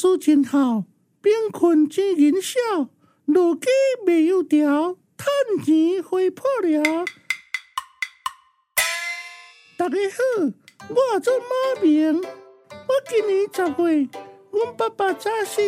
书真好，贫困真仁孝，路基未有条，趁钱花破了。大家好，我做马明，我今年十岁，阮爸爸早死，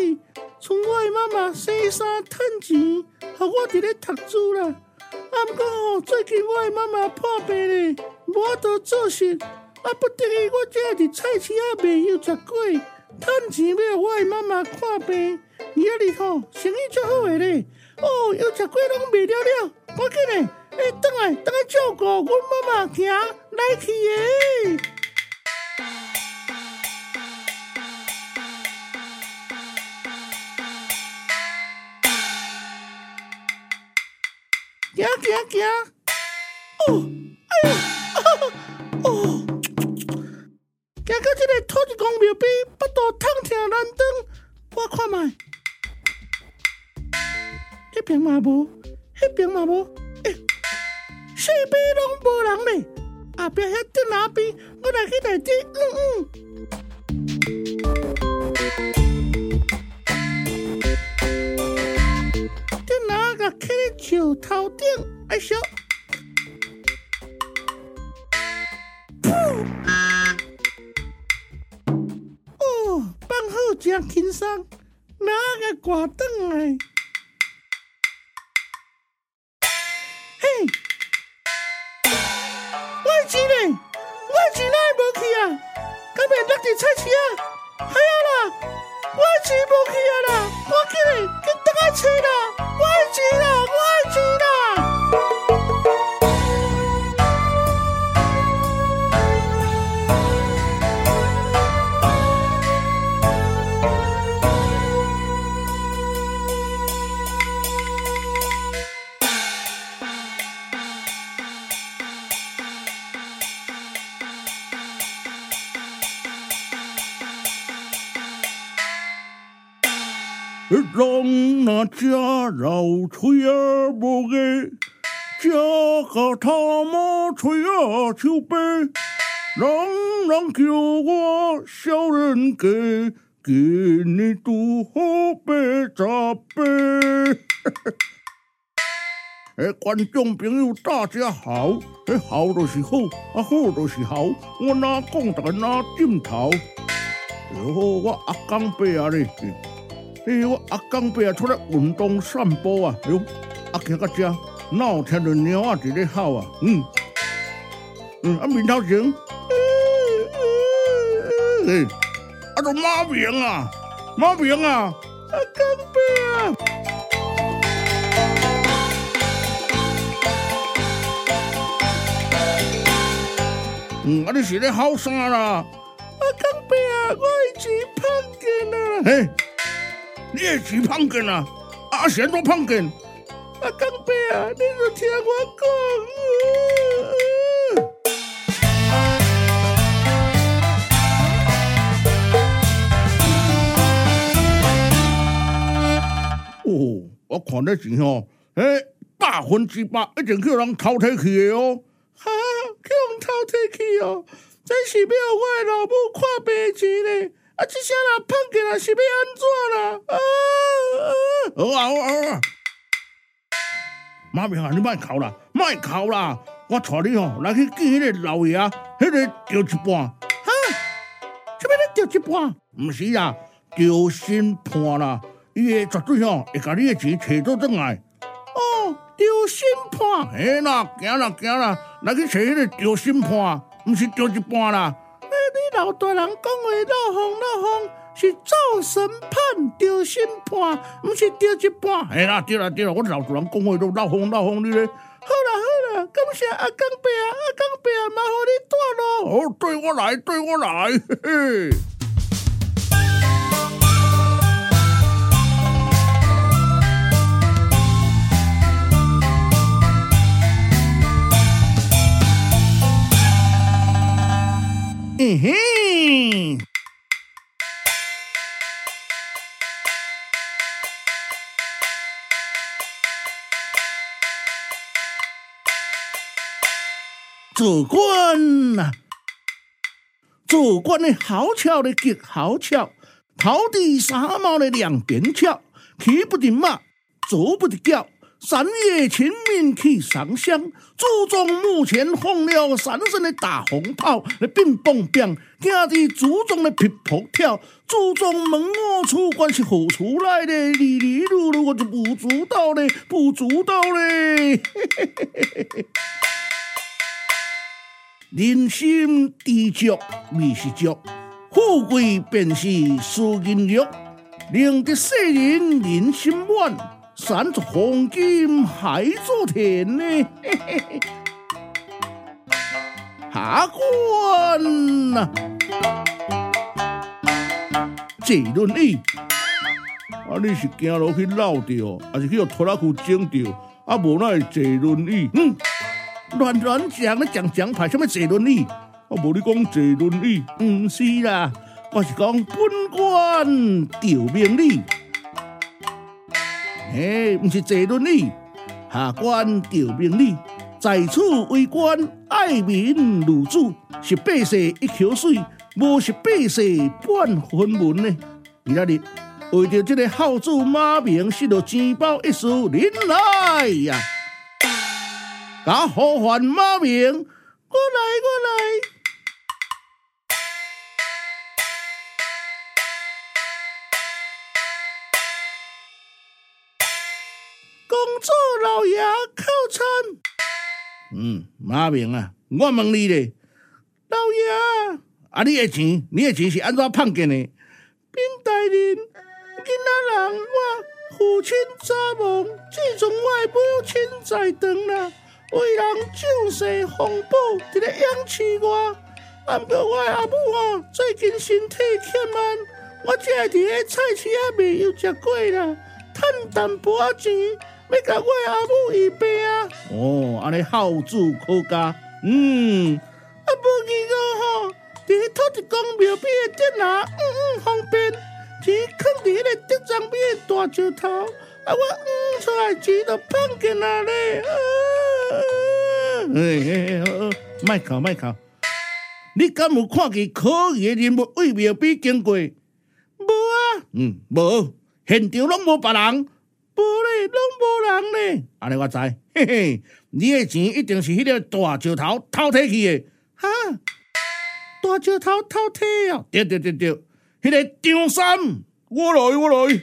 从我的妈妈生三趁钱，和我伫咧读书啦。啊，毋过吼，最近我的妈妈破病咧，无法度做事，啊，不得已我只伫菜市啊卖油食粿，趁钱要我的妈妈看病。而家哩吼，生意足好诶咧，哦，要食粿拢卖了了，赶紧咧，哎，等来等来照顾阮妈妈，行来去耶！行行行！哦，哎呀，庙边，腹肚痛痛难当，我看觅，这边嘛无，那边嘛无，哎，四边拢无人咧，后壁遐电脑边，我来去内底，嗯嗯。起咧树头顶，哎咻！放好真轻松，哪个挂灯来？嘿，我钱呢？我钱哪会无去啊？敢会落地菜市啊？哎呀啦，我钱无去啊啦！我起来，去等下找啦。人那家老吹儿无个，家家他妈吹儿秋悲，人人叫我小人给，给你拄好白杂杯。哎，观众朋友大家好，哎，好的是好，啊好的是好，我哪讲大家哪点头。然后我阿公伯啊咧。哎呦，阿公伯啊出来运动散步啊！哎呦，阿行到这，哪有听到鸟仔在咧吼啊？嗯嗯，阿面头前，嗯嗯嗯，啊都马明啊，马明啊，阿公伯啊，嗯，啊你是咧吼啥啦？阿公伯啊，我已经碰见了。嘿。你也是胖根啊？阿贤都胖根。阿公伯啊，你就听我讲。哦，我看得起哦，诶，百分之百一定叫人偷摕去的哦。哈，叫人偷摕去哦，真是要我的老母看白钱嘞。啊！这些人碰见了是要安怎啦？啊啊！好啊好啊好啊！马明啊，你莫哭啦，莫哭啦！我带你哦来去见迄个老爷，迄个掉一半。哈？什么咧掉一半？唔是啊，掉心判啦！伊会绝对哦会把你的钱摕倒转来。哦，掉心判。嘿啦，行啦行啦，来去找迄个掉心判，唔是掉一半啦。老大人讲话落风落风，是照审判丢心判，不是丢一半。哎啦，对啦对啦，我老大人讲话都老风落风，你咧。好啦好啦，感谢阿公伯，阿公伯，麻烦你带路。哦，对我来，对我来。嘿嘿嗯哼，做官呐，做官的好巧的极好巧，头的纱帽的两边巧，骑不得马，走不得脚。三爷请民去上香，祖宗墓前放了三声的大红炮，那乒乓乓，惊得祖宗的皮扑跳。祖宗问我出关是何处来的？哩哩噜噜，我就不知道嘞，不知道嘞。人心知足未是足，富贵便是输人肉，宁得世人人心满。山作黄金，海作田呢？嘿，嘿，嘿下官呐，坐轮椅，啊！你是行路去绕掉，还是去拖拉机整掉？啊，无那会坐轮椅？嗯，乱乱讲，你讲讲排什么坐轮椅？啊，无你讲坐轮椅？唔是啦，我是讲本官调命哩。嘿，不是坐轮椅，下官调命哩，在此为官，爱民如子，是百姓一口水，无是百姓半分文呢。今仔日为着这个孝子马明，失了钱包一事，您来呀，甲呼唤马明，我来，我来。嗯，马明啊，我问你咧，老爷啊，你的钱，你的钱是安怎碰见的？禀大人，今仔人我父亲早亡，自从我的母亲在堂啦，为人救世奉宝，伫咧养饲我。按过我的阿母哦，最近身体欠安，我才会伫咧菜市仔卖油食过啦，趁淡薄仔钱。要甲我阿母医病啊！哦，安尼孝子可嘉。嗯，啊无记个吼，伫迄土地公庙边的电脑，嗯嗯方便，钱囥伫迄个德章边的大石头，啊我嗯出来钱都碰见了咧。哎哎哎，卖哭卖哭，你敢有看见可疑的人物为庙边经过？无啊，嗯，无，现场拢无别人。无咧，拢无人咧。安尼我知，嘿嘿，你的钱一定是迄个大石头偷摕去的。哈，大石头偷摕哦。对对对对，迄个张三，我来我来。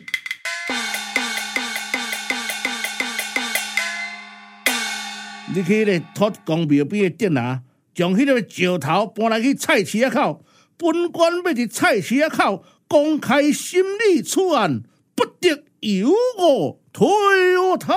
你去迄个土地公庙边的店啊，将迄个石头搬来去菜市仔口。本官要伫菜市仔口公开审理此案，不得有误。退我堂。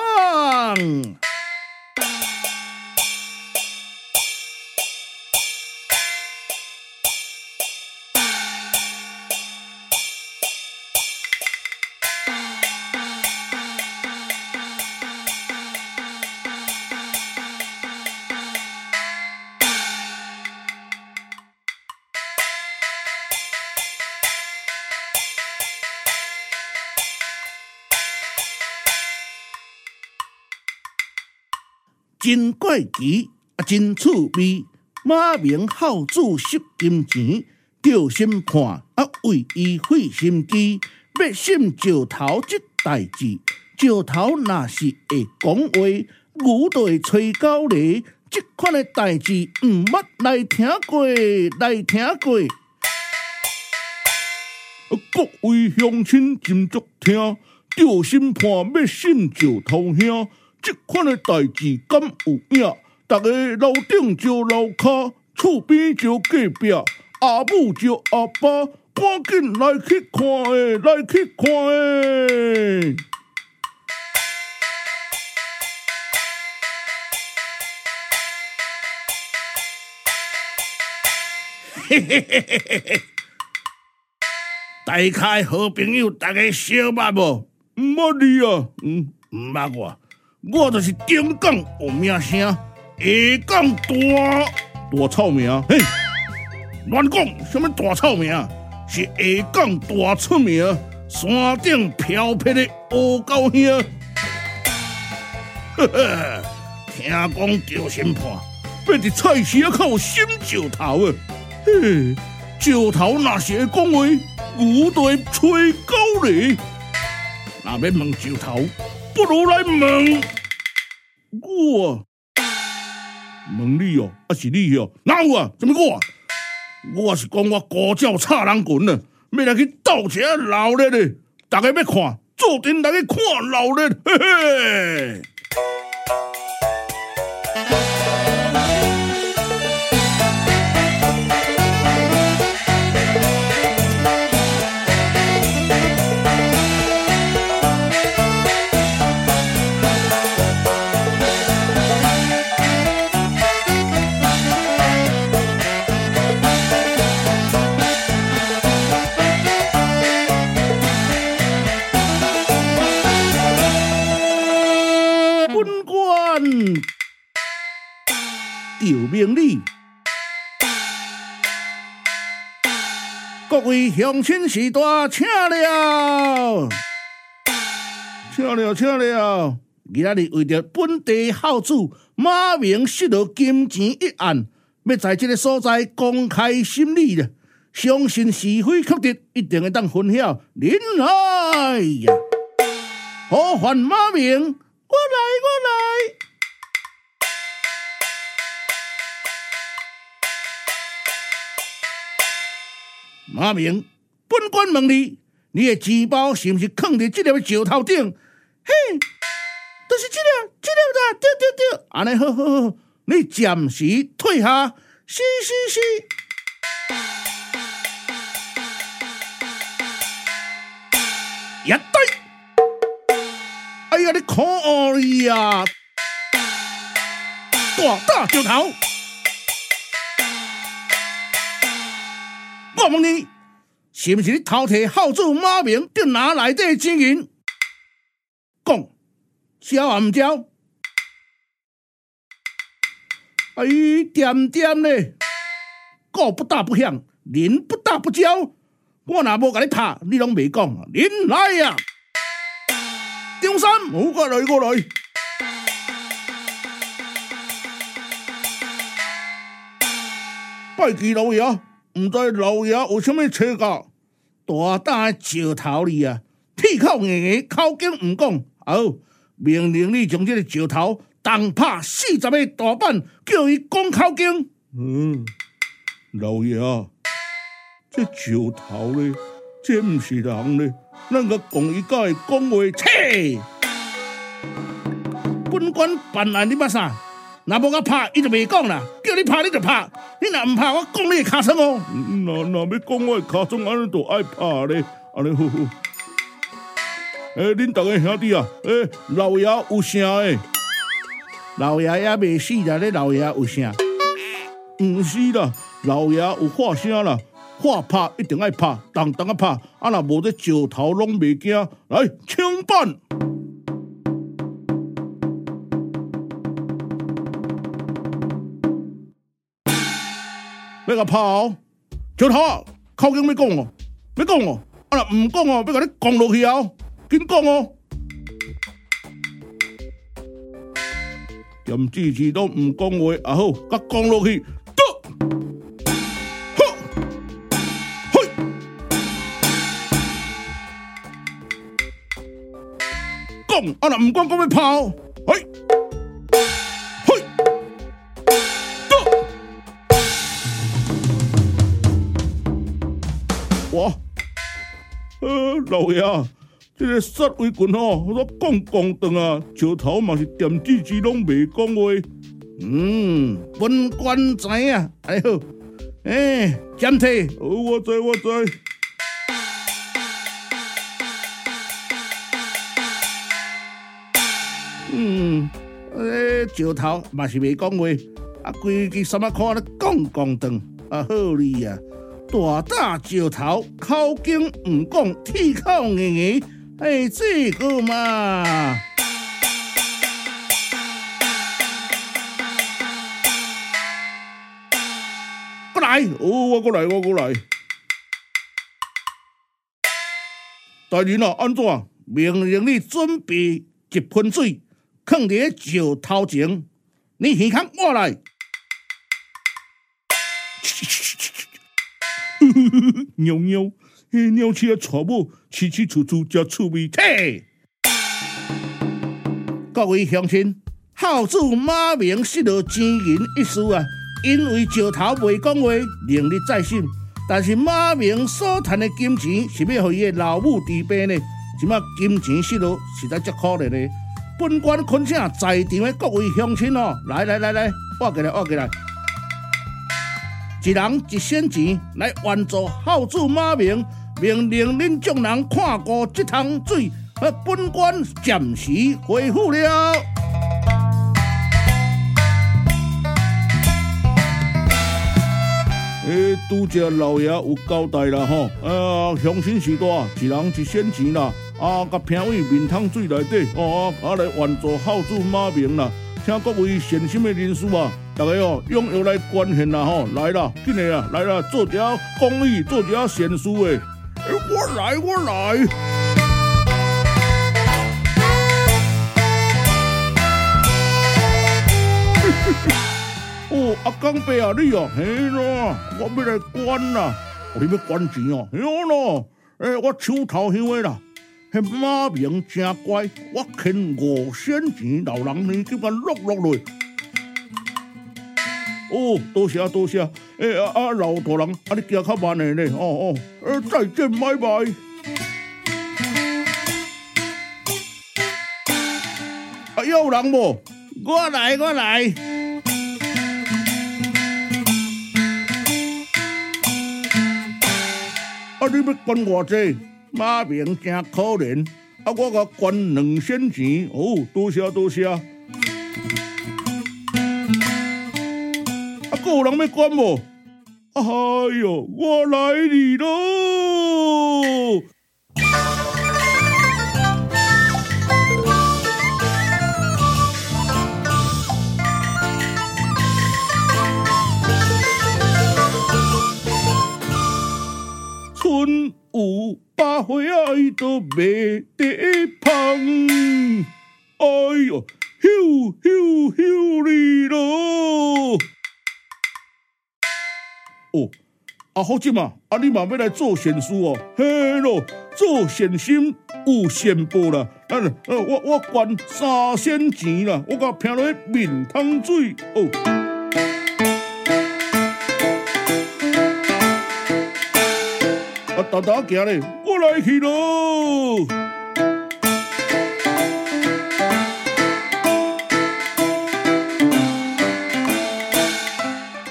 真怪奇，啊，真趣味。马明孝子失金钱，叫审判啊，为伊费心机，要信石头这代志。石头若是会讲话，牛就会吹狗犁。这款的代志，毋捌来听过，来听过。各位乡亲斟酌听，叫审判要信石头兄。这款的代志敢有影？逐个楼顶招楼骹，厝边招隔壁，阿母招阿爸，赶紧来去看诶，来去看诶！嘿嘿嘿嘿嘿嘿！大家好朋友，大家相捌无？毋捌你啊？嗯，毋捌我。我就是顶港有名声，下港大大臭名，嘿，乱讲什么大臭名？是下港大出名，山顶飘撇的乌狗兄，呵呵，听讲丢审判，变伫菜市口心石头啊！嘿，石头若是会讲话，牛就会吹狗咧。若要问石头，不如来问我。问你哦，还是你哦？哪有啊？什么我？我是讲我高教差人群呢，要来去斗一下闹热的，大家要看，做阵来去看闹热，嘿嘿。有命理，各位乡亲士大，请了，请了，请了。今日为着本地孝子马明失落金钱一案，要在这个所在公开审理了，相信是非曲直，一定会当分晓。您来呀，呼唤马明，我来，我来。马明，本官问你，你的钱包是不是放在这粒石头顶？嘿，就是这粒，这粒的，对对对，安尼好好好，你暂时退下，是是是。也对，哎呀，你可恶呀！大大石头。我问你，是不是你偷摕孝子马明在哪来的金银？讲，交啊唔交？哎，点点嘞，告不大不响，人不大不交。我若无甲你拍，你拢未讲。您来呀，张三，我过来过来，拜记老爷。唔知老爷有啥物错觉，大胆的石头里啊，铁口硬硬，口经唔讲。好，命令你将这个石头重拍四十个大板，叫伊讲口经。嗯，老爷啊，这石头咧，这唔是人咧，咱个讲伊个讲话，切！本官办案你捌啥？若无我拍，伊就袂讲啦。叫你拍，你就拍。你若唔拍，我讲你的尻川哦。那那要讲我的尻川，安尼就爱拍咧。安尼好好。诶，恁逐个兄弟啊，诶，老爷有声诶。老爷也未死啦，你老爷有声。毋是啦，老爷有话声啦。话拍一定爱拍，当当啊拍。啊，若无这石头拢袂惊。来，请办。要个跑，石头，口经要讲哦，要讲哦，啊若唔讲哦，要甲你讲落去哦，紧讲哦，点字字都唔讲话，啊好，甲讲落去，得，好，嘿，讲，啊若唔讲，讲要跑，老爷，这个杀威棍哦，我讲讲断啊，石头嘛是点字字拢未讲话。嗯，本官知啊，哎呦，哎，检体，哦，我知我知。嗯，呃，石头嘛是未讲话，啊，规矩什么看咧讲讲断，啊，好哩呀。大大石头，口经唔讲，铁口硬硬，哎，这个嘛，过来，哦，我过来，我过来。大人啊，安怎？命令你准备一盆水，放伫石头前，你耳孔我来。喵喵，鸟鼠的娶某，起起处处叫趣味。嘿，各位乡亲，孝子马明失了钱银一事啊，因为石头未讲话，另立再审。但是马明所赚的金钱是要给伊的老母治病呢，即马金钱失落，实在足可怜呢。本官恳请在场的各位乡亲哦，来来来来，挖过来挖过来，一人一仙钱来援助孝子马明，命令恁众人看过这趟水，呃，本官暂时回复了。诶，拄只老爷有交代啦吼，啊，乡亲时代，一人一仙钱啦。啊！甲评委面汤水内底哦，啊来援助孝子马明啦，请各位善心的人士啊，大家哦踊跃来捐献啦吼，来啦，紧来啊，来啦，做点公益，做点善事诶！我来，我来。哦，阿刚伯啊，你啊，嘿咯，我要来捐啦，我你要捐钱哦，嘿咯，诶，我手头香诶啦。迄马明真乖，我欠五仙钱，老人呢叫我落落来。哦，多谢多谢，诶啊啊老大人，啊你行较慢点呢，哦哦，呃再见拜拜。啊有人无？我来我来。啊你要捐偌济？马明真可怜，啊！我甲捐两仙钱，哦，多谢多谢。啊，还有人要捐无？哎哟，我来你喽！都未得芳，哎呦，咻咻咻哩咯！哦，啊好姐嘛，啊你嘛要来做善事哦，嘿咯，做善心有善报啦，啊，我我捐三仙钱啦，我甲拼落面汤水哦。大大行嘞，我来去咯！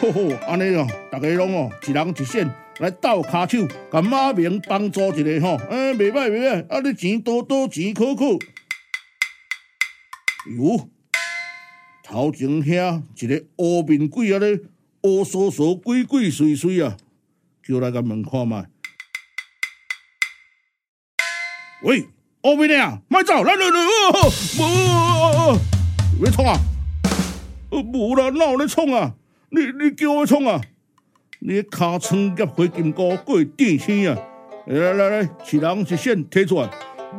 吼吼，安尼哦，大家拢哦，一人一仙来斗骹手，甲马明帮助一下吼，哎，袂歹袂歹，啊，你钱多多，钱可可。哟，头前遐一个乌面鬼啊咧，乌索索、鬼鬼祟祟啊，叫来甲门看觅。喂，后面的慢走，来来来，哦，哦，别冲啊！呃，无啦，哪有咧冲啊？你你叫我冲啊？你尻川夹回金箍，过电线啊！来来来，一人一仙提出来。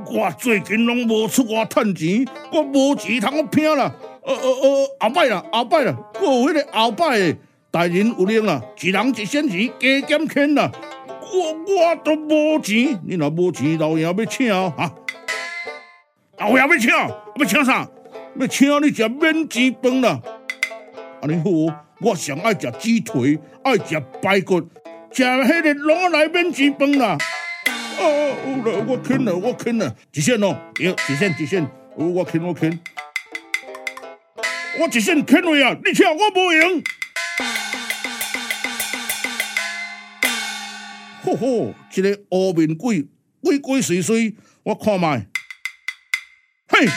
我最近拢无出外趁钱，我无钱通我拼啦。呃呃呃，后摆啦，后摆啦，过迄个后摆，大人有令啦，一人一仙钱加减欠啦。我我都无钱，你若无钱，老爷要请啊！老爷要请，要请啥？要请你食免钱饭啦！安尼好，我上爱食鸡腿，爱食排骨，食迄个拢来免钱饭啦！啊，有啦，我肯啦，我肯啦，一仙哦，对，一仙一仙，我肯我肯，我一仙肯位啊！你请我无用。吼吼，一个乌面鬼，鬼鬼祟祟，我看觅，嘿，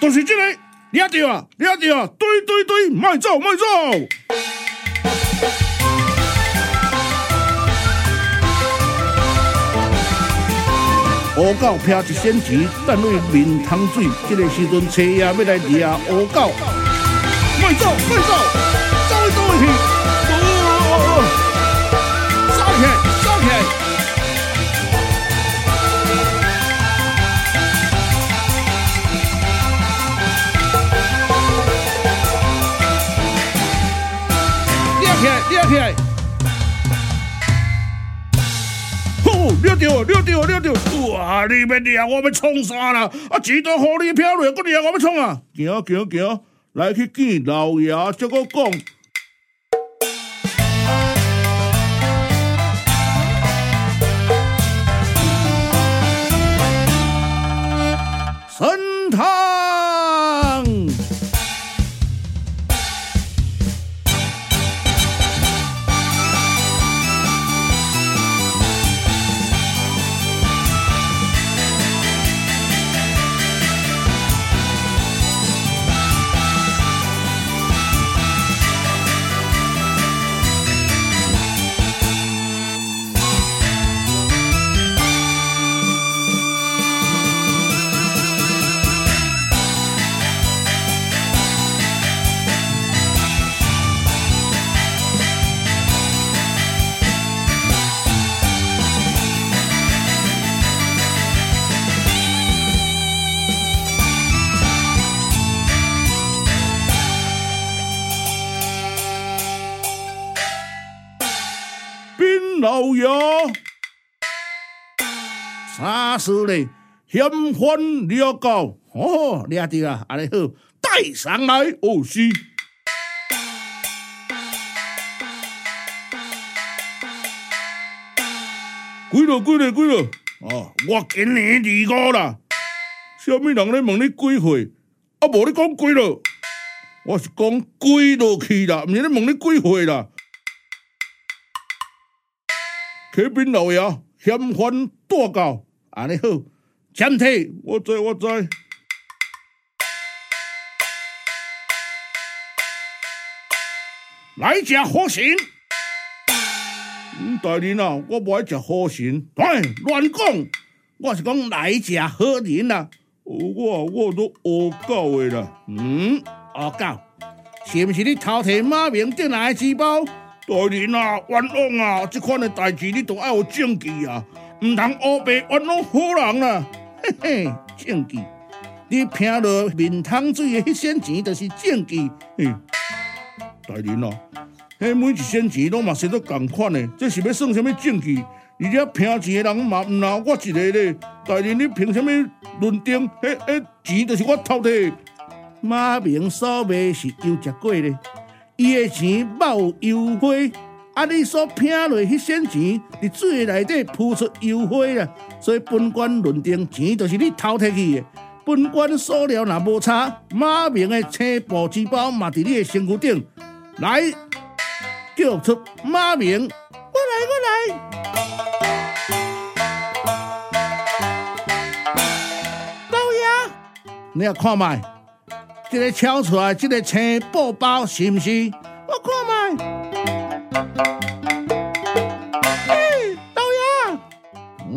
就是这个，抓到啊，抓到啊，对对对，莫走莫走。乌狗劈一仙钱，等于面汤水，这个时阵车也要来抓乌狗，莫走莫走，走。你们俩我们冲啥啦？啊，几多火力飘落，过来我们冲啊！行行行，来去见老爷，再个讲。啥事嘞？嫌犯了告哦，抓到啊！安尼好，带上来哦，是。几了几了几了？哦，我今年二五啦。什么人咧问你几岁？啊，无你讲几了？我是讲几落去啦，唔是咧问你几岁啦。启禀老爷，嫌犯大告，安尼好，检体，我知我知，来吃好刑。嗯，大人啊，我不爱吃好刑，哎，乱讲，我是讲来吃好人啊。我我都讹告的啦，嗯，讹告，是不是你偷摕马明进来的纸包？大人啊，冤枉啊！这款的代志你都要有证据啊，唔通黑白冤枉好人啊！嘿 嘿，证据，你骗了面汤水的迄仙钱就是证据。嘿，大人啊，迄每一仙钱拢嘛是都共款的，这是要算什么证据？而且骗钱的人嘛唔拿我一个咧，大人你凭什么认定？迄迄钱就是我偷的？马明所卖是油炸粿咧。伊的钱冒油花，啊！你所拼落迄仙钱，伫水内底浮出油花啦，所以本官认定钱就是你偷摕去的。本官所料若无差，马明的青布纸包嘛伫你的身躯顶，来叫出马明，我来我来，老爷，你要看卖。这个敲出来，这个青布包是不是？我看卖。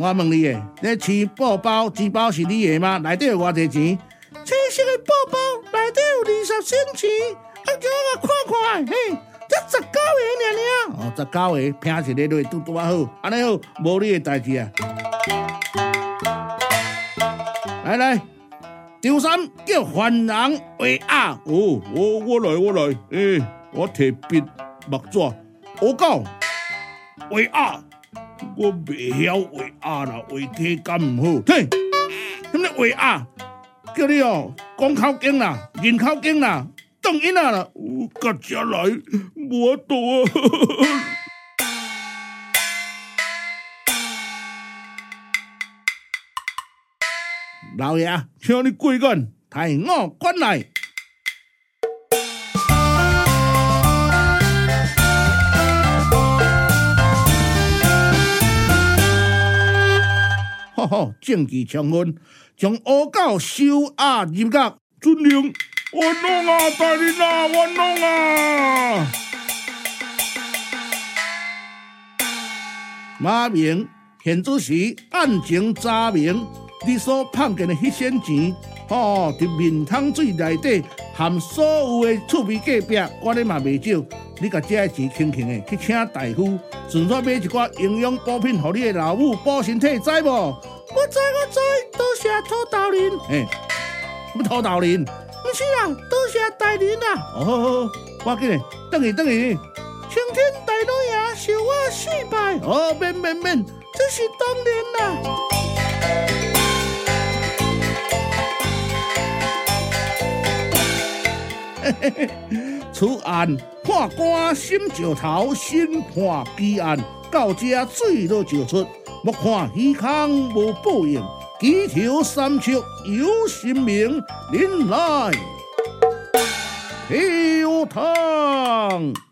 我问你诶，这青布包纸包是你的吗？内底有偌济钱？青色的布包内底有二十仙钱，啊，叫我看看。嘿，这十九个尔尔。哦，十九个，拼起来都拄拄啊好，安尼好，无你的代志啊。来来。张三叫犯人为押。哦，我我来我来，诶、欸，我提笔墨纸，我告为押，我未晓画鸭啦，为客干唔好，嘿，什么画鸭？叫你哦，讲口经啦，认口经啦，动音啦啦，我甲家来，无多啊。老爷，请你跪观，抬我关来。哈哈，证据充分，将诬告收押入狱。尊令，冤枉啊，大人啊，冤枉啊！马明，现主时案情查明。你所碰见的迄仙钱，哦，伫面汤水内底含所有的厝边隔壁，我咧嘛未少。你甲这钱轻轻的去请大夫，顺便买一寡营养补品，互你的老母补身体，知无？我知我知，多谢土豆人。哎，什么土豆人？不是啦，多谢大人啦。哦，好好好，快紧的，等你等你。青天大老爷，受我四拜。哦，免免免。这是当然啦。此案判官心石头，审判奇案，到这水都照出。目看鱼空无报应，举头三尺有神明，您来，跳堂。